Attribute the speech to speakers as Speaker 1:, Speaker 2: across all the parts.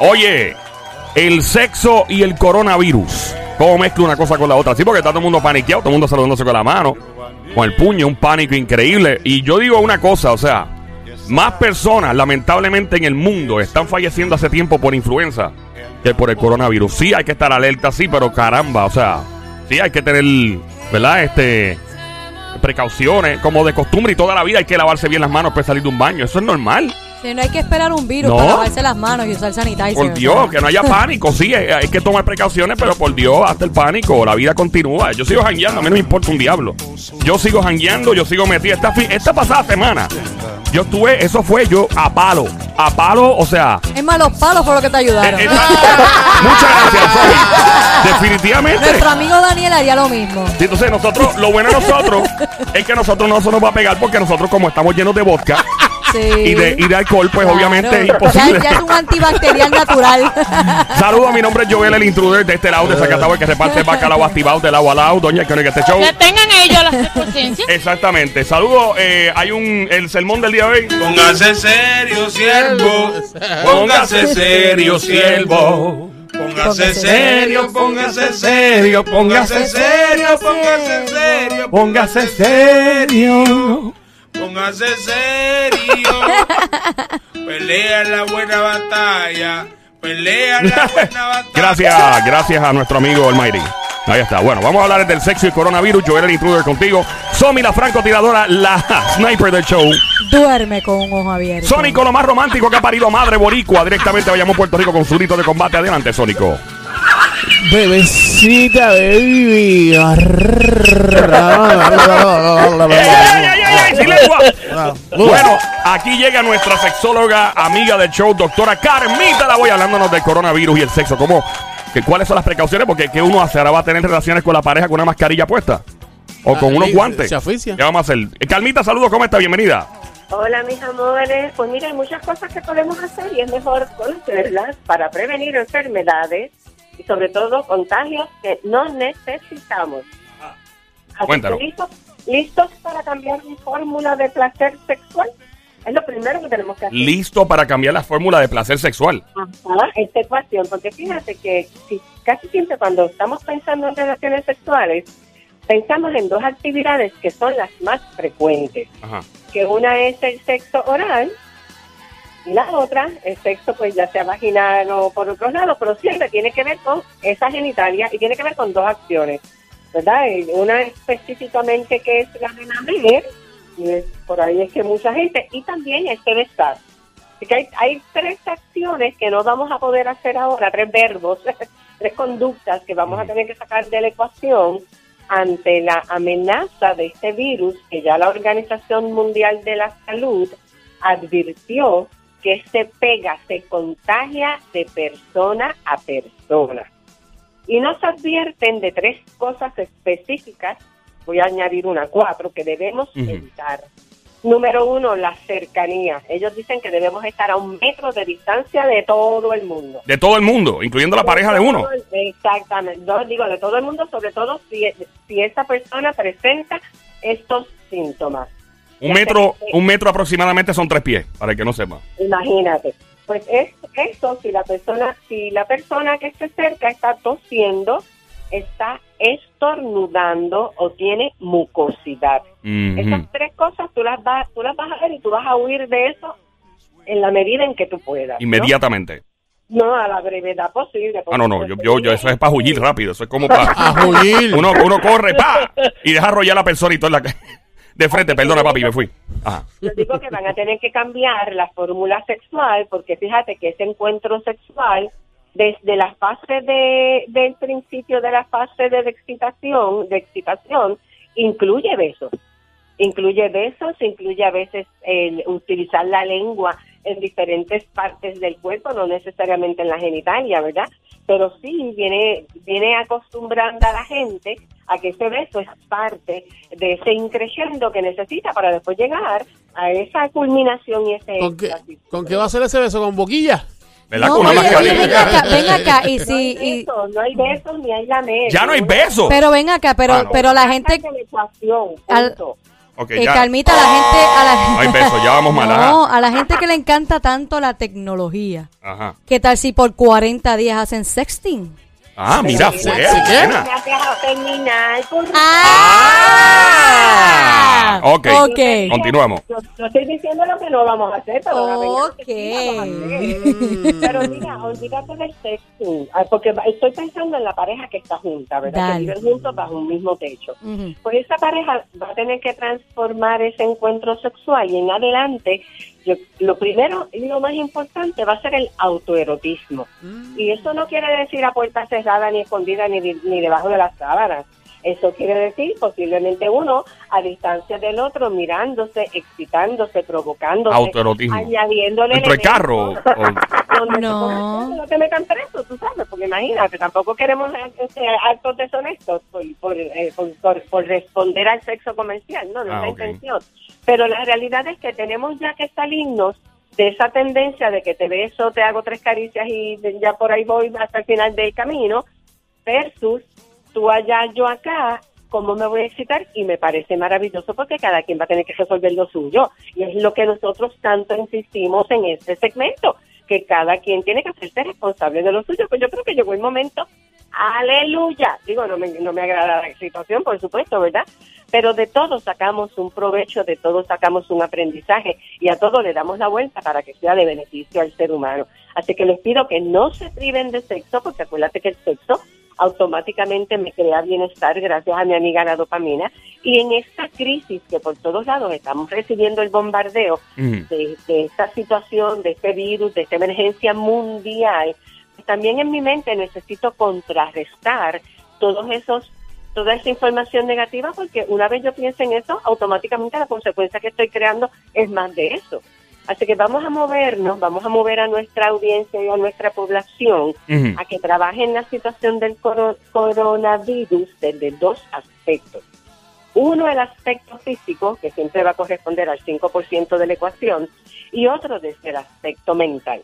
Speaker 1: Oye, el sexo y el coronavirus. ¿Cómo mezcla una cosa con la otra? Sí, porque está todo el mundo paniqueado, todo el mundo saludándose con la mano, con el puño, un pánico increíble. Y yo digo una cosa, o sea, más personas, lamentablemente, en el mundo están falleciendo hace tiempo por influenza que por el coronavirus. Sí, hay que estar alerta, sí, pero caramba, o sea, sí, hay que tener, ¿verdad? Este precauciones, como de costumbre y toda la vida hay que lavarse bien las manos para salir de un baño. Eso es normal.
Speaker 2: Sí, no hay que esperar un virus
Speaker 1: No.
Speaker 2: para lavarse las manos y usar sanitizer.
Speaker 1: Por Dios, que no haya pánico. Sí, hay hay que tomar precauciones, pero por Dios, hasta el pánico. La vida continúa. Yo sigo jangueando, a mí no me importa un diablo. Yo sigo jangueando, yo sigo metido. Esta, fi- esta pasada semana, yo estuve, eso fue yo a palo. A palo, o sea.
Speaker 2: Es más, los palos fue lo que te ayudaron.
Speaker 1: eh, eh, muchas gracias, Sofi. Definitivamente.
Speaker 2: Nuestro amigo Daniel haría lo mismo.
Speaker 1: Sí, entonces nosotros, lo bueno de nosotros es que nosotros no se nos va a pegar porque nosotros como estamos llenos de vodka
Speaker 2: Sí.
Speaker 1: y de, y de alcohol, pues
Speaker 2: Claro.
Speaker 1: obviamente es
Speaker 2: Ya,
Speaker 1: imposible.
Speaker 2: ya es un antibacterial natural.
Speaker 1: Saludos, mi nombre es Joel, el intruder de este lado de Zacatau, el que reparte el bacalao activado de lado a lado. Doña que este show.
Speaker 3: Que tengan ellos las circunstancias.
Speaker 1: Exactamente. Saludos. eh, hay un el sermón del día de hoy.
Speaker 4: Póngase serio, siervo. Póngase serio, siervo. Póngase serio, póngase serio, póngase serio, póngase serio,
Speaker 1: Póngase serio.
Speaker 4: póngase serio. Pelea la buena batalla, pelea la buena batalla.
Speaker 1: Gracias, gracias a nuestro amigo Almighty. Ahí está. Bueno, vamos a hablar del sexo y coronavirus. Joel, el intruder contigo. Somi, la francotiradora, la sniper del show.
Speaker 2: Duerme con un ojo abierto.
Speaker 1: Sónico, lo más romántico que ha parido madre boricua. Directamente vayamos a Puerto Rico con su grito de combate. Adelante, Sónico.
Speaker 5: Bebecita, baby.
Speaker 1: Bueno, aquí llega nuestra sexóloga, amiga del show, doctora Carmita la voy hablándonos del coronavirus y el sexo. ¿Cómo? Que, ¿Cuáles son las precauciones? Porque ¿qué uno hace? ¿Ahora va a tener relaciones con la pareja con una mascarilla puesta? ¿O con
Speaker 5: Ah,
Speaker 1: unos guantes?
Speaker 5: se asfixia.
Speaker 1: ¿Qué vamos a hacer? Eh, Carmita, saludos, ¿cómo está? Bienvenida.
Speaker 6: Hola, mis amores. Pues mira, hay muchas cosas que podemos hacer y es mejor conocerlas para prevenir enfermedades y sobre todo contagios que no necesitamos. Así
Speaker 1: Cuéntanos.
Speaker 6: que listos, listos para cambiar mi fórmula de placer sexual. Es lo primero que tenemos que hacer.
Speaker 1: Listo para cambiar la fórmula de placer sexual.
Speaker 6: Ajá, esta ecuación, porque fíjate que si, casi siempre cuando estamos pensando en relaciones sexuales, pensamos en dos actividades que son las más frecuentes.
Speaker 1: Ajá.
Speaker 6: que una es el sexo oral y la otra, el sexo pues ya sea vaginal o por otros lados, pero siempre tiene que ver con esa genitalia y tiene que ver con dos acciones, ¿verdad? Una específicamente que es la de lamer, y es- por ahí es que mucha gente, y también el besar. Así que hay, hay tres acciones que no vamos a poder hacer ahora, tres verbos, tres conductas que vamos a tener que sacar de la ecuación ante la amenaza de este virus que ya la Organización Mundial de la Salud advirtió que se pega, se contagia de persona a persona. Y nos advierten de tres cosas específicas, voy a añadir una cuatro, que debemos evitar. Número uno, la cercanía. Ellos dicen que debemos estar a un metro de distancia de todo el mundo.
Speaker 1: De todo el mundo, incluyendo la pareja de uno.
Speaker 6: Exactamente. Yo digo de todo el mundo, sobre todo si, si esa persona presenta estos síntomas.
Speaker 1: Un metro, un metro aproximadamente son tres pies, para el que no sepa.
Speaker 6: Imagínate. Pues es eso si la persona, si la persona que esté cerca está tosiendo, está estornudando o tiene mucosidad. Esas tres cosas tú las vas, tú las vas a ver y tú vas a huir de eso en la medida en que tú puedas. ¿no?
Speaker 1: Inmediatamente.
Speaker 6: No, a la brevedad posible.
Speaker 1: Ah, no, no, yo, yo, yo- eso es para huir rápido, eso es como para...
Speaker 5: A huir.
Speaker 1: Uno, uno corre, pa, y deja arrollar a la persona y todo en la ca- De frente, perdona papi, me fui. Ajá.
Speaker 6: Yo digo que van a tener que cambiar la fórmula sexual porque fíjate que ese encuentro sexual desde la fase de del principio de la fase de excitación, de excitación incluye besos. Incluye besos, incluye a veces el utilizar la lengua en diferentes partes del cuerpo, no necesariamente en la genitalia, ¿verdad? Pero sí viene viene acostumbrando a la gente a que ese beso es parte de ese increciendo que necesita para después llegar a esa culminación y ese
Speaker 5: ¿Con qué,
Speaker 6: éxtasis.
Speaker 5: ¿Con qué va a ser ese beso? ¿Con boquilla?
Speaker 1: ¿Verdad?
Speaker 2: No, oye, oye,
Speaker 1: mascarilla.
Speaker 2: ven acá, ven acá. Y
Speaker 6: No
Speaker 2: si,
Speaker 6: hay
Speaker 2: y-
Speaker 6: besos, no hay besos ni hay lamer.
Speaker 1: Ya no hay besos.
Speaker 2: pero ven acá, pero,
Speaker 1: Ah, no.
Speaker 2: pero la gente,
Speaker 6: de la ecuación,
Speaker 2: Al-
Speaker 6: punto.
Speaker 1: Ok,
Speaker 2: Eh,
Speaker 1: ya.
Speaker 2: Calmita, a la gente... A la...
Speaker 1: Ay, beso, ya vamos mal.
Speaker 2: No, a la gente que le encanta tanto la tecnología.
Speaker 1: Ajá.
Speaker 2: ¿Qué tal si por 40 días hacen sexting?
Speaker 1: Ah, mira, fue.
Speaker 6: has dejado terminar, por
Speaker 1: Ah, ok.
Speaker 2: Ok.
Speaker 1: Continuamos.
Speaker 6: Yo, yo estoy diciendo lo que no vamos a hacer, pero a hacer. Pero mira, olvídate del sexting, ah, porque estoy pensando en la pareja que está junta, ¿verdad?
Speaker 2: Dale.
Speaker 6: Que viven juntos bajo un mismo techo.
Speaker 2: Ujú.
Speaker 6: Pues esa pareja va a tener que transformar ese encuentro sexual y en adelante, yo, lo primero y lo más importante va a ser el autoerotismo. Y eso no quiere decir a puerta cerrada, ni escondida, ni, ni debajo de las sábanas. Eso quiere decir posiblemente uno a distancia del otro, mirándose, excitándose, provocándose,
Speaker 1: Autoerotismo.
Speaker 6: añadiéndole
Speaker 1: ¿Dentro del
Speaker 6: elementos
Speaker 1: carro? O-
Speaker 6: donde
Speaker 2: No.
Speaker 6: no. te metan preso, tú sabes, porque imagínate, tampoco queremos actos deshonestos por, por, eh, por- por- por responder al sexo comercial, no, no
Speaker 1: Ah,
Speaker 6: es la
Speaker 1: ok.
Speaker 6: intención. Pero la realidad es que tenemos ya que salirnos de esa tendencia de que te beso, te hago tres caricias y ya por ahí voy hasta el final del camino, versus tú allá, yo acá, cómo me voy a excitar y me parece maravilloso porque cada quien va a tener que resolver lo suyo. Y es lo que nosotros tanto insistimos en este segmento, que cada quien tiene que hacerse responsable de lo suyo, pues yo creo que llegó el momento, aleluya, digo, no me, no me agrada la situación, por supuesto, ¿verdad? Pero de todo sacamos un provecho, de todo sacamos un aprendizaje y a todo le damos la vuelta para que sea de beneficio al ser humano. Así que les pido que no se priven de sexo, porque acuérdate que el sexo automáticamente me crea bienestar gracias a mi amiga la dopamina. Y en esta crisis que por todos lados estamos recibiendo el bombardeo de, de esta situación, de este virus, de esta emergencia mundial, pues también en mi mente necesito contrarrestar todos esos toda esa información negativa porque una vez yo pienso en eso, automáticamente la consecuencia que estoy creando es más de eso. Así que vamos a movernos, vamos a mover a nuestra audiencia y a nuestra población a que trabaje en la situación del coro- coronavirus desde dos aspectos. Uno, el aspecto físico, que siempre va a corresponder al 5% de la ecuación, y otro desde el aspecto mental.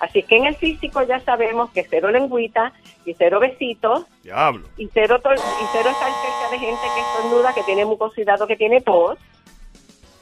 Speaker 6: Así que en el físico ya sabemos que cero lengüita y cero besitos
Speaker 1: Diablo.
Speaker 6: y cero, y cero estar cerca de gente que estornuda, que tiene mucosidad o que tiene tos.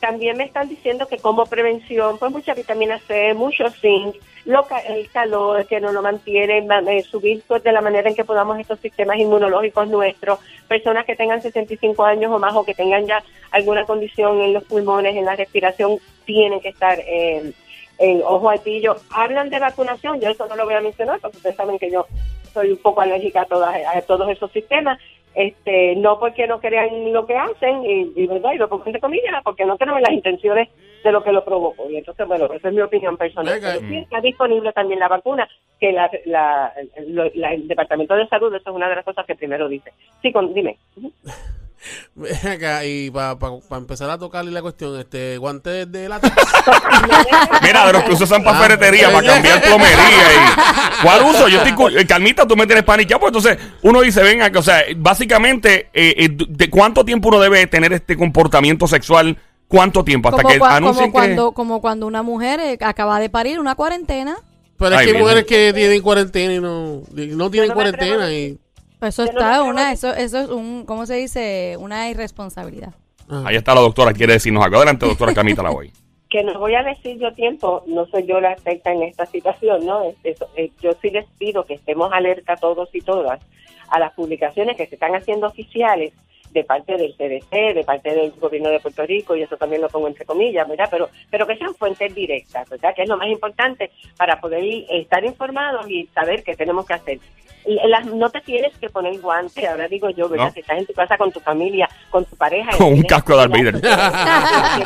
Speaker 6: También me están diciendo que como prevención, pues mucha vitamina C, mucho zinc, lo el calor que nos lo mantiene, ma- eh, subir pues, de la manera en que podamos estos sistemas inmunológicos nuestros, personas que tengan 65 años o más o que tengan ya alguna condición en los pulmones, en la respiración, tienen que estar eh, en ojo al pillo. Hablan de vacunación, yo eso no lo voy a mencionar porque ustedes saben que yo soy un poco alérgica a, todas, a todos esos sistemas. Este, no porque no crean lo que hacen, y, y verdad, y lo pongo entre comillas, porque no creo en las intenciones de lo que lo provocó. Y entonces, bueno, esa es mi opinión personal.
Speaker 5: Venga.
Speaker 6: Pero sí está disponible también la vacuna, que la, la- lo- la- el Departamento de Salud, eso es una de las cosas que primero dice. Sí, con, dime.
Speaker 5: Ven acá, y para empezar a tocarle la cuestión, este guante de lata.
Speaker 1: Mira, de los que usan para
Speaker 5: Ah,
Speaker 1: ferretería, para cambiar plomería. Y, ¿Cuál uso? Yo estoy. eh, Calmita, tú me tienes paniqueado. Pues entonces, uno dice, venga, que, o sea, básicamente, eh, eh, ¿de cuánto tiempo uno debe tener este comportamiento sexual? ¿Cuánto tiempo? Hasta
Speaker 2: Como,
Speaker 1: que
Speaker 2: cua-
Speaker 1: anuncien
Speaker 2: como
Speaker 1: que.
Speaker 2: cuando, como cuando una mujer eh, acaba de parir una cuarentena.
Speaker 5: Pero es
Speaker 1: Ay,
Speaker 5: que hay mujeres que tienen cuarentena y no, no tienen cuarentena y...
Speaker 2: Eso
Speaker 6: Yo no
Speaker 2: está, una, eso, eso es un, ¿cómo se dice? Una irresponsabilidad.
Speaker 5: ah.
Speaker 1: Ahí está la doctora, quiere decirnos algo. Adelante, doctora Camita, la voy.
Speaker 6: que no voy a decir yo tiempo, no soy yo la experta en esta situación, ¿no? Es- eso, eh, yo sí les pido que estemos alerta todos y todas a las publicaciones que se están haciendo oficiales de parte del CDC, de parte del gobierno de Puerto Rico, y eso también lo pongo entre comillas, ¿verdad? Pero, pero que sean fuentes directas, ¿verdad? Que es lo más importante para poder estar informados y saber qué tenemos que hacer. Las- no te tienes que poner guante, ahora digo yo, ¿verdad?
Speaker 1: No.
Speaker 6: Si estás en tu casa con tu familia, con tu pareja.
Speaker 1: Con un casco de Darth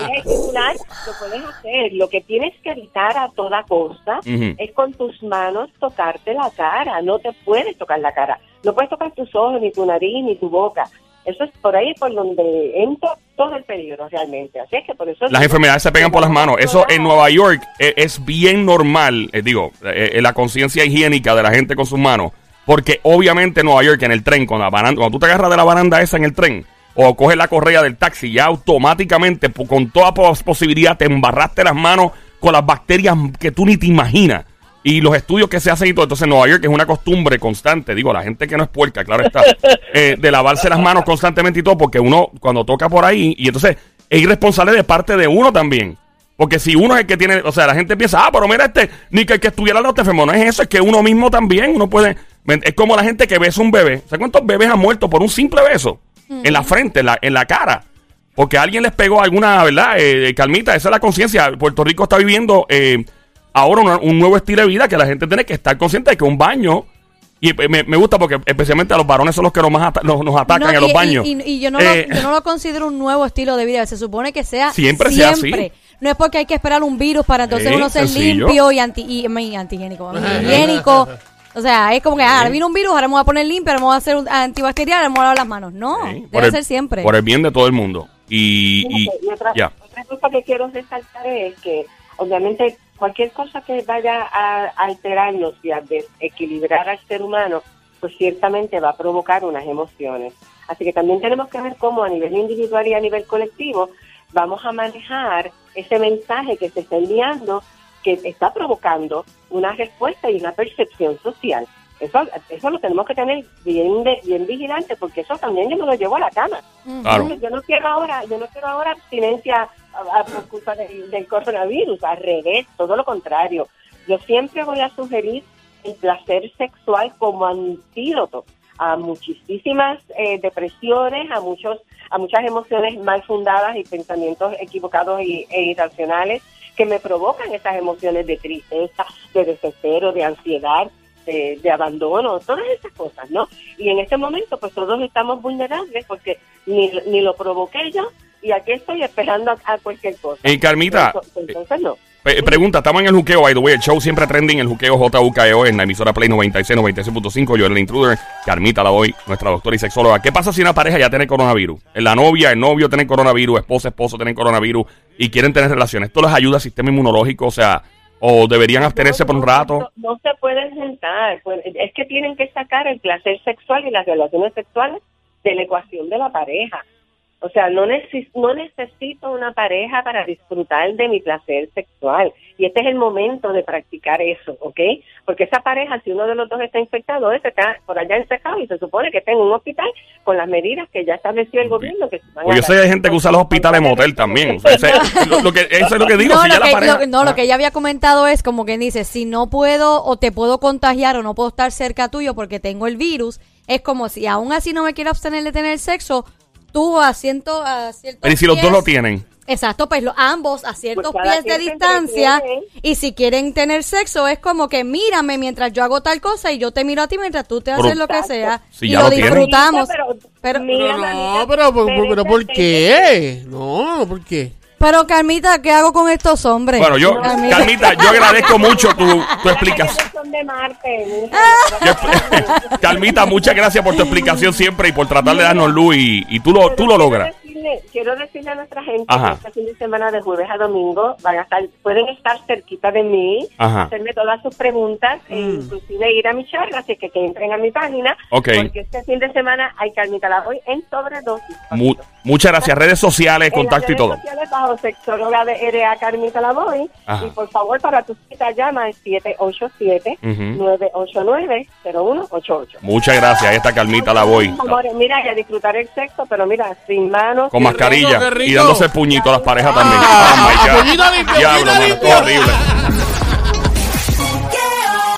Speaker 6: lo estimular, lo puedes hacer. Lo que tienes que evitar a toda costa es con tus manos tocarte la cara. No te puedes tocar la cara. No puedes tocar tus ojos, ni tu nariz, ni tu boca. Eso es por ahí por donde entra todo el peligro realmente. Así es que por eso...
Speaker 1: Las enfermedades se pegan por las manos. Eso en Nueva York eh, es bien normal, eh, digo, eh, eh, la conciencia higiénica de la gente con sus manos. Porque obviamente en Nueva York, en el tren, con la baranda, cuando tú te agarras de la baranda esa en el tren, o coges la correa del taxi, ya automáticamente, con toda pos- posibilidad, te embarraste las manos con las bacterias que tú ni te imaginas. Y los estudios que se hacen y todo. Entonces, en Nueva York es una costumbre constante. Digo, la gente que no es puerca, claro está. eh, de lavarse las manos constantemente y todo. Porque uno, cuando toca por ahí, y entonces es irresponsable de parte de uno también. Porque si uno es el que tiene, o sea, la gente piensa, ah, pero mira este, ni que el que estuviera lado te enfermó. No es eso, es que uno mismo también, uno puede, es como la gente que besa un bebé. ¿Sabes cuántos bebés han muerto por un simple beso? En la frente, en la, en la cara. Porque alguien les pegó alguna, ¿verdad? Eh, calmita, esa es la conciencia. Puerto Rico está viviendo eh, ahora una- un nuevo estilo de vida que la gente tiene que estar consciente de que un baño. Y eh, me, me gusta porque especialmente a los varones son los que nos más ata- nos, nos atacan
Speaker 2: No,
Speaker 1: en
Speaker 2: y-
Speaker 1: los baños.
Speaker 2: Y, y yo, no
Speaker 1: Eh,
Speaker 2: lo, yo no lo considero un nuevo estilo de vida. Se supone que sea
Speaker 1: Siempre sea así.
Speaker 2: No es porque hay que esperar un virus para entonces uno ser
Speaker 1: sencillo.
Speaker 2: limpio y, anti, y, y antihigiénico. higiénico. O sea, es como que, ah, ahora vino un virus, ahora me voy a poner limpio, ahora me voy a hacer un antibacterial, ahora me voy a lavar las manos. No,
Speaker 1: Sí,
Speaker 2: debe
Speaker 1: el-
Speaker 2: ser siempre.
Speaker 1: Por el bien de todo el mundo. Y, y
Speaker 6: Fíjate, y otra,
Speaker 1: ya.
Speaker 6: otra cosa que quiero resaltar es que obviamente cualquier cosa que vaya a alterarnos y a desequilibrar al ser humano, pues ciertamente va a provocar unas emociones. Así que también tenemos que ver cómo a nivel individual y a nivel colectivo vamos a manejar ese mensaje que se está enviando que está provocando una respuesta y una percepción social. Eso, eso lo tenemos que tener bien, de- bien vigilante porque eso también yo me lo llevo a la cama.
Speaker 1: Claro.
Speaker 6: Yo no quiero ahora, yo no quiero ahora abstinencia a- por culpa del, coronavirus, al revés, todo lo contrario. Yo siempre voy a sugerir el placer sexual como antídoto a muchísimas eh, depresiones, a muchos, a muchas emociones mal fundadas y pensamientos equivocados y, e irracionales que me provocan esas emociones de tristeza, de desespero, de ansiedad, de, de abandono, todas esas cosas, ¿no? Y en este momento, pues todos estamos vulnerables porque ni, ni lo provoqué yo y aquí estoy esperando a, a cualquier cosa.
Speaker 1: Eh, Carmita,
Speaker 6: Entonces, entonces no.
Speaker 1: Pe- pregunta, estamos en el juqueo, by the way, el show siempre trending, el juqueo JUKEO en la emisora Play 96, 96.5, yo el intruder, Carmita la doy, nuestra doctora y sexóloga. ¿Qué pasa si una pareja ya tiene coronavirus? La novia, el novio tienen coronavirus, esposa, esposo tienen coronavirus y quieren tener relaciones. ¿Esto les ayuda al sistema inmunológico? O sea, o deberían abstenerse por un rato.
Speaker 6: No, no se pueden sentar. pues, es que tienen que sacar el placer sexual y las relaciones sexuales de la ecuación de la pareja. O sea, no, neces- no necesito una pareja para disfrutar de mi placer sexual. Y este es el momento de practicar eso, ¿ok? Porque esa pareja, si uno de los dos está infectado, ese está por allá encerrado y se supone que está en un hospital con las medidas que ya estableció el gobierno. Que se van
Speaker 1: Pues
Speaker 6: a
Speaker 1: yo sé de gente que usa los hospitales motel también. O sea, ese- lo, lo que, eso es lo que digo.
Speaker 2: no,
Speaker 1: si ya
Speaker 2: lo
Speaker 1: la
Speaker 2: que,
Speaker 1: pareja-
Speaker 2: lo- no, lo que ella había comentado es como que dice, si no puedo o te puedo contagiar o no puedo estar cerca tuyo porque tengo el virus, es como si aún así no me quiero abstener de tener sexo, tú a, ciento, a ciertos
Speaker 1: Pero ¿y si los dos
Speaker 2: pies-
Speaker 1: lo tienen?
Speaker 2: Exacto, pues lo- ambos a ciertos
Speaker 6: Pues
Speaker 2: pies de distancia y si quieren tener sexo es como que mírame mientras yo hago tal cosa y yo te miro a ti mientras tú te
Speaker 1: Pero-
Speaker 2: haces lo que sea
Speaker 1: Si
Speaker 2: y
Speaker 1: ya
Speaker 2: lo disfrutamos.
Speaker 6: Pero-
Speaker 2: Pero,
Speaker 6: Mira,
Speaker 5: Pero no,
Speaker 6: mamita,
Speaker 5: pero, pero, pero,
Speaker 6: pero
Speaker 5: ¿por qué? No, ¿por qué?
Speaker 2: pero Carmita, ¿qué hago con estos hombres?
Speaker 1: Bueno, yo,
Speaker 2: Carmita.
Speaker 1: Carmita, yo agradezco mucho tu, explicación.
Speaker 6: De Marte.
Speaker 1: Yo- Carmita, muchas gracias por tu explicación siempre y por tratar de darnos luz y, y tú lo, tú lo
Speaker 6: Quiero
Speaker 1: logras.
Speaker 6: decirle- Quiero decirle a nuestra gente
Speaker 1: Ajá.
Speaker 6: que este fin de semana de jueves a domingo van a estar, pueden estar cerquita de mí,
Speaker 1: Ajá.
Speaker 6: hacerme todas sus preguntas, e inclusive ir a mi charla, así que que entren a mi página, porque este fin de semana hay Carmita la voy en sobredosis.
Speaker 1: Mu- muchas gracias. Redes sociales,
Speaker 6: En las
Speaker 1: contacto y
Speaker 6: redes
Speaker 1: todo.
Speaker 6: sociales bajo sexóloga de RA Carmita Lavoy.
Speaker 1: Ajá.
Speaker 6: Y por favor, para tu cita llama al 787-989-0188.
Speaker 1: Muchas gracias. Ahí está Carmita la voy.
Speaker 6: Amores, mira, y a disfrutar el sexo, pero mira, sin manos.
Speaker 1: Con mascarilla
Speaker 5: rico.
Speaker 1: y dándose puñito a las parejas también.
Speaker 5: Ah,
Speaker 1: Oh my God.
Speaker 5: puñito limpio,
Speaker 1: Diablo,
Speaker 5: puñito
Speaker 1: mano, horrible.